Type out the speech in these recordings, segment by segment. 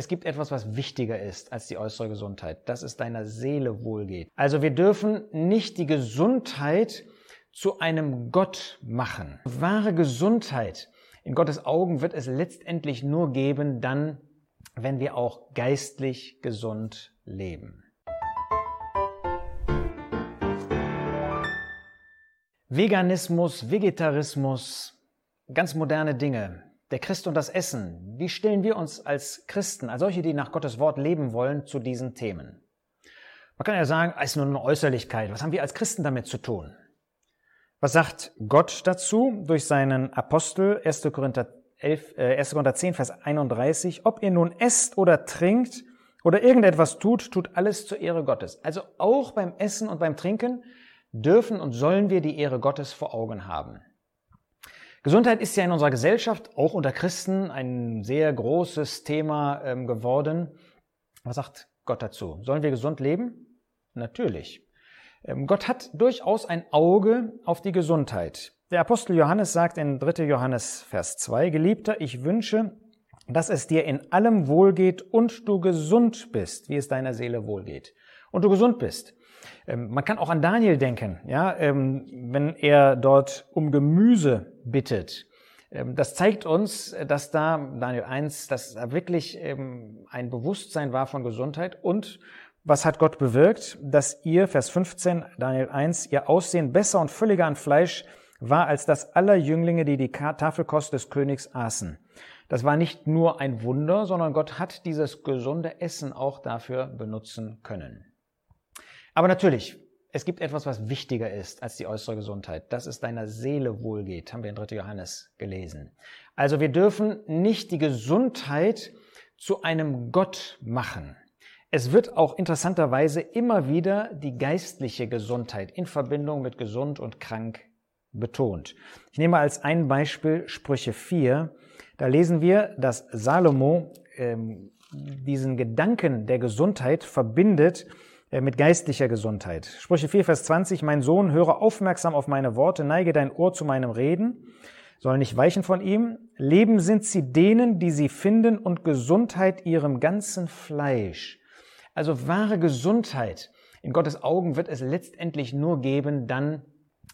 es gibt etwas, was wichtiger ist als die äußere Gesundheit, dass es deiner Seele wohlgeht. Also wir dürfen nicht die Gesundheit zu einem Gott machen. Wahre Gesundheit in Gottes Augen wird es letztendlich nur geben dann, wenn wir auch geistlich gesund leben. Veganismus, Vegetarismus, ganz moderne Dinge. Der Christ und das Essen. Wie stellen wir uns als Christen, als solche, die nach Gottes Wort leben wollen, zu diesen Themen? Man kann ja sagen, es ist nur eine Äußerlichkeit. Was haben wir als Christen damit zu tun? Was sagt Gott dazu durch seinen Apostel 1. Korinther, 11, äh, 1. Korinther 10, Vers 31? Ob ihr nun esst oder trinkt oder irgendetwas tut, tut alles zur Ehre Gottes. Also auch beim Essen und beim Trinken dürfen und sollen wir die Ehre Gottes vor Augen haben. Gesundheit ist ja in unserer Gesellschaft, auch unter Christen, ein sehr großes Thema ähm, geworden. Was sagt Gott dazu? Sollen wir gesund leben? Natürlich. Ähm, Gott hat durchaus ein Auge auf die Gesundheit. Der Apostel Johannes sagt in 3. Johannes Vers 2, Geliebter, ich wünsche, dass es dir in allem wohlgeht und du gesund bist, wie es deiner Seele wohlgeht. Und du gesund bist. Ähm, man kann auch an Daniel denken, ja, ähm, wenn er dort um Gemüse bittet. Das zeigt uns, dass da, Daniel 1, dass da wirklich ein Bewusstsein war von Gesundheit und was hat Gott bewirkt? Dass ihr, Vers 15, Daniel 1, ihr Aussehen besser und völliger an Fleisch war als das aller Jünglinge, die die Tafelkost des Königs aßen. Das war nicht nur ein Wunder, sondern Gott hat dieses gesunde Essen auch dafür benutzen können. Aber natürlich, es gibt etwas, was wichtiger ist als die äußere Gesundheit, dass es deiner Seele wohlgeht, haben wir in 3. Johannes gelesen. Also wir dürfen nicht die Gesundheit zu einem Gott machen. Es wird auch interessanterweise immer wieder die geistliche Gesundheit in Verbindung mit gesund und krank betont. Ich nehme als ein Beispiel Sprüche 4. Da lesen wir, dass Salomo ähm, diesen Gedanken der Gesundheit verbindet mit geistlicher Gesundheit. Sprüche 4, Vers 20, mein Sohn, höre aufmerksam auf meine Worte, neige dein Ohr zu meinem Reden, soll nicht weichen von ihm. Leben sind sie denen, die sie finden und Gesundheit ihrem ganzen Fleisch. Also wahre Gesundheit in Gottes Augen wird es letztendlich nur geben dann,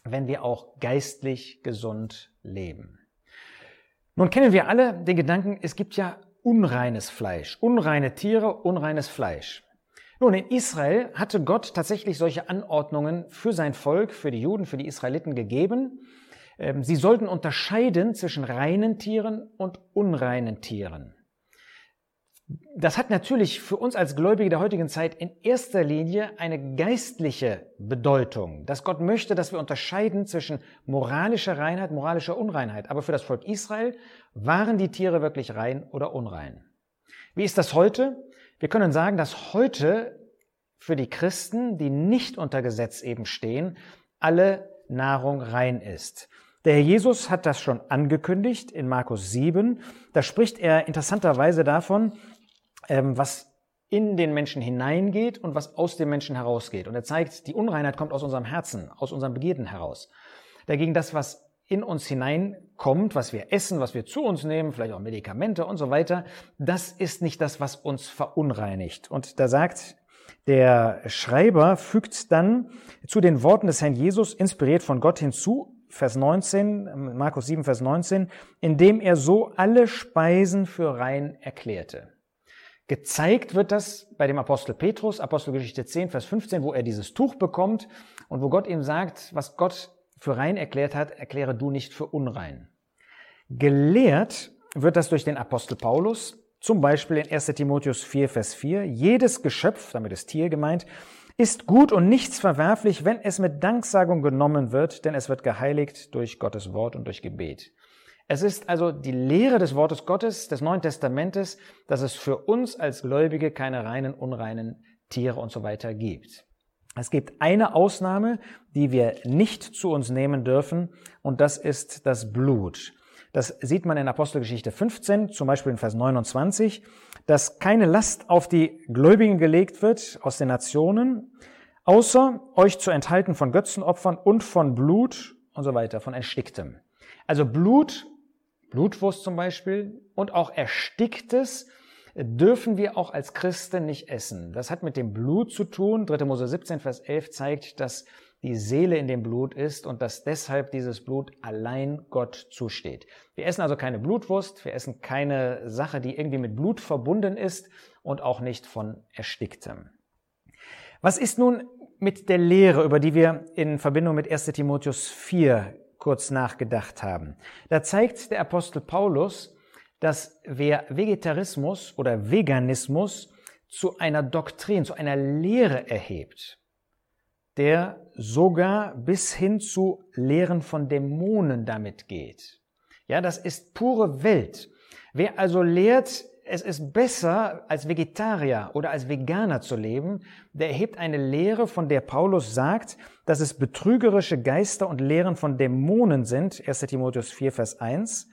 wenn wir auch geistlich gesund leben. Nun kennen wir alle den Gedanken, es gibt ja unreines Fleisch, unreine Tiere, unreines Fleisch. Nun, in Israel hatte Gott tatsächlich solche Anordnungen für sein Volk, für die Juden, für die Israeliten gegeben. Ähm, sie sollten unterscheiden zwischen reinen Tieren und unreinen Tieren. Das hat natürlich für uns als Gläubige der heutigen Zeit in erster Linie eine geistliche Bedeutung, dass Gott möchte, dass wir unterscheiden zwischen moralischer Reinheit, moralischer Unreinheit. Aber für das Volk Israel waren die Tiere wirklich rein oder unrein. Wie ist das heute? Wir können sagen, dass heute für die Christen, die nicht unter Gesetz eben stehen, alle Nahrung rein ist. Der Herr Jesus hat das schon angekündigt in Markus 7. Da spricht er interessanterweise davon, ähm, was in den Menschen hineingeht und was aus dem Menschen herausgeht. Und er zeigt, die Unreinheit kommt aus unserem Herzen, aus unseren Begierden heraus. Dagegen das, was in uns hineinkommt, was wir essen, was wir zu uns nehmen, vielleicht auch Medikamente und so weiter, das ist nicht das, was uns verunreinigt. Und da sagt der Schreiber, fügt dann zu den Worten des Herrn Jesus, inspiriert von Gott hinzu, Vers 19, Markus 7, Vers 19, indem er so alle Speisen für rein erklärte. Gezeigt wird das bei dem Apostel Petrus, Apostelgeschichte 10, Vers 15, wo er dieses Tuch bekommt und wo Gott ihm sagt, was Gott für rein erklärt hat, erkläre du nicht für unrein. Gelehrt wird das durch den Apostel Paulus, zum Beispiel in 1 Timotheus 4, Vers 4. Jedes Geschöpf, damit ist Tier gemeint, ist gut und nichts verwerflich, wenn es mit Danksagung genommen wird, denn es wird geheiligt durch Gottes Wort und durch Gebet. Es ist also die Lehre des Wortes Gottes, des Neuen Testamentes, dass es für uns als Gläubige keine reinen, unreinen Tiere und so weiter gibt. Es gibt eine Ausnahme, die wir nicht zu uns nehmen dürfen, und das ist das Blut. Das sieht man in Apostelgeschichte 15, zum Beispiel in Vers 29, dass keine Last auf die Gläubigen gelegt wird aus den Nationen, außer euch zu enthalten von Götzenopfern und von Blut und so weiter, von Ersticktem. Also Blut Blutwurst zum Beispiel und auch Ersticktes dürfen wir auch als Christen nicht essen. Das hat mit dem Blut zu tun. 3. Mose 17, Vers 11 zeigt, dass die Seele in dem Blut ist und dass deshalb dieses Blut allein Gott zusteht. Wir essen also keine Blutwurst, wir essen keine Sache, die irgendwie mit Blut verbunden ist und auch nicht von Ersticktem. Was ist nun mit der Lehre, über die wir in Verbindung mit 1 Timotheus 4 kurz nachgedacht haben? Da zeigt der Apostel Paulus, dass wer Vegetarismus oder Veganismus zu einer Doktrin, zu einer Lehre erhebt, der sogar bis hin zu Lehren von Dämonen damit geht. Ja, das ist pure Welt. Wer also lehrt, es ist besser, als Vegetarier oder als Veganer zu leben, der erhebt eine Lehre, von der Paulus sagt, dass es betrügerische Geister und Lehren von Dämonen sind, 1 Timotheus 4, Vers 1,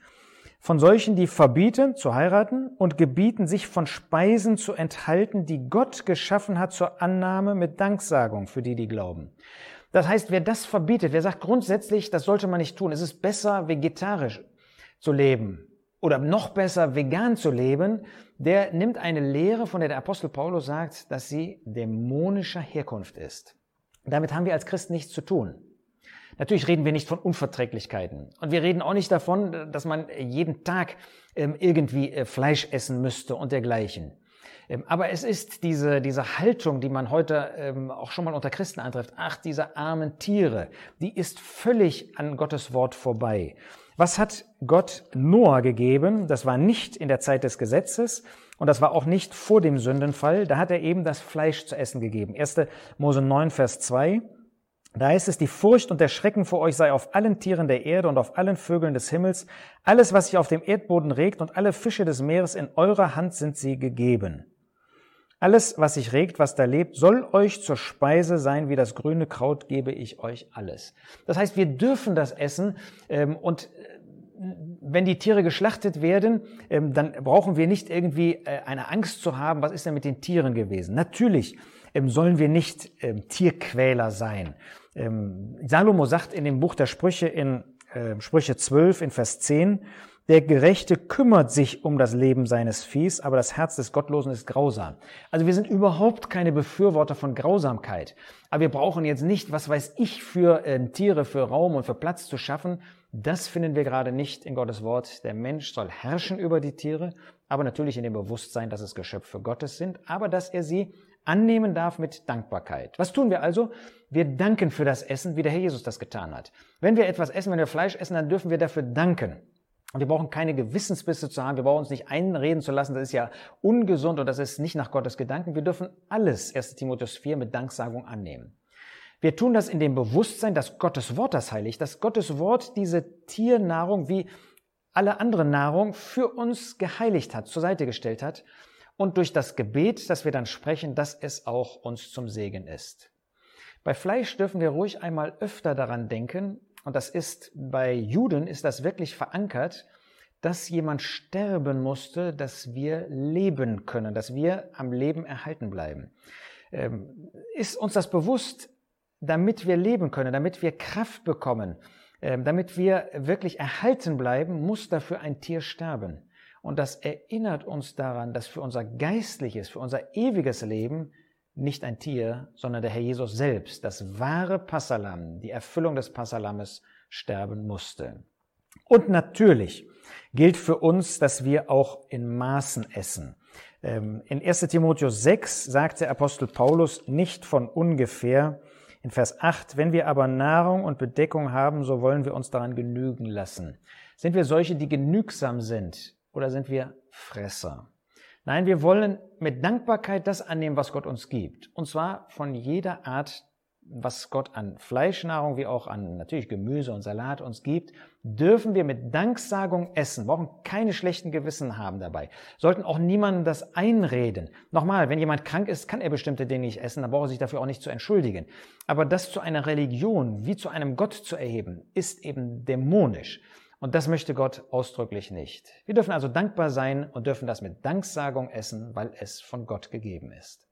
von solchen, die verbieten zu heiraten und gebieten, sich von Speisen zu enthalten, die Gott geschaffen hat zur Annahme mit Danksagung für die, die glauben. Das heißt, wer das verbietet, wer sagt grundsätzlich, das sollte man nicht tun, es ist besser, vegetarisch zu leben oder noch besser, vegan zu leben, der nimmt eine Lehre, von der der Apostel Paulus sagt, dass sie dämonischer Herkunft ist. Damit haben wir als Christen nichts zu tun. Natürlich reden wir nicht von Unverträglichkeiten. Und wir reden auch nicht davon, dass man jeden Tag ähm, irgendwie äh, Fleisch essen müsste und dergleichen. Ähm, aber es ist diese, diese Haltung, die man heute ähm, auch schon mal unter Christen antrifft. Ach, diese armen Tiere, die ist völlig an Gottes Wort vorbei. Was hat Gott Noah gegeben? Das war nicht in der Zeit des Gesetzes und das war auch nicht vor dem Sündenfall. Da hat er eben das Fleisch zu essen gegeben. 1. Mose 9, Vers 2. Da heißt es, die Furcht und der Schrecken vor euch sei auf allen Tieren der Erde und auf allen Vögeln des Himmels, alles, was sich auf dem Erdboden regt und alle Fische des Meeres in eurer Hand sind sie gegeben. Alles, was sich regt, was da lebt, soll euch zur Speise sein, wie das grüne Kraut gebe ich euch alles. Das heißt, wir dürfen das essen ähm, und äh, wenn die Tiere geschlachtet werden, ähm, dann brauchen wir nicht irgendwie äh, eine Angst zu haben, was ist denn mit den Tieren gewesen. Natürlich sollen wir nicht ähm, Tierquäler sein. Ähm, Salomo sagt in dem Buch der Sprüche in Sprüche 12 in Vers 10, der Gerechte kümmert sich um das Leben seines Viehs, aber das Herz des Gottlosen ist grausam. Also wir sind überhaupt keine Befürworter von Grausamkeit. Aber wir brauchen jetzt nicht, was weiß ich, für äh, Tiere, für Raum und für Platz zu schaffen. Das finden wir gerade nicht in Gottes Wort. Der Mensch soll herrschen über die Tiere, aber natürlich in dem Bewusstsein, dass es Geschöpfe Gottes sind, aber dass er sie annehmen darf mit Dankbarkeit. Was tun wir also? Wir danken für das Essen, wie der Herr Jesus das getan hat. Wenn wir etwas essen, wenn wir Fleisch essen, dann dürfen wir dafür danken. Und wir brauchen keine Gewissensbisse zu haben, wir brauchen uns nicht einreden zu lassen, das ist ja ungesund und das ist nicht nach Gottes Gedanken. Wir dürfen alles, 1 Timotheus 4, mit Danksagung annehmen. Wir tun das in dem Bewusstsein, dass Gottes Wort das heiligt, dass Gottes Wort diese Tiernahrung wie alle andere Nahrung für uns geheiligt hat, zur Seite gestellt hat und durch das Gebet, das wir dann sprechen, dass es auch uns zum Segen ist. Bei Fleisch dürfen wir ruhig einmal öfter daran denken, und das ist bei Juden ist das wirklich verankert, dass jemand sterben musste, dass wir leben können, dass wir am Leben erhalten bleiben. Ähm, ist uns das bewusst, damit wir leben können, damit wir Kraft bekommen, damit wir wirklich erhalten bleiben, muss dafür ein Tier sterben. Und das erinnert uns daran, dass für unser geistliches, für unser ewiges Leben nicht ein Tier, sondern der Herr Jesus selbst, das wahre Passalam, die Erfüllung des Passalammes, sterben musste. Und natürlich gilt für uns, dass wir auch in Maßen essen. Ähm, in 1 Timotheus 6 sagt der Apostel Paulus nicht von ungefähr, in Vers 8, wenn wir aber Nahrung und Bedeckung haben, so wollen wir uns daran genügen lassen. Sind wir solche, die genügsam sind, oder sind wir Fresser? Nein, wir wollen mit Dankbarkeit das annehmen, was Gott uns gibt. Und zwar von jeder Art, was Gott an Fleischnahrung wie auch an natürlich Gemüse und Salat uns gibt, dürfen wir mit Danksagung essen, brauchen keine schlechten Gewissen haben dabei, sollten auch niemandem das einreden. Nochmal, wenn jemand krank ist, kann er bestimmte Dinge nicht essen, dann braucht er sich dafür auch nicht zu entschuldigen. Aber das zu einer Religion wie zu einem Gott zu erheben, ist eben dämonisch. Und das möchte Gott ausdrücklich nicht. Wir dürfen also dankbar sein und dürfen das mit Danksagung essen, weil es von Gott gegeben ist.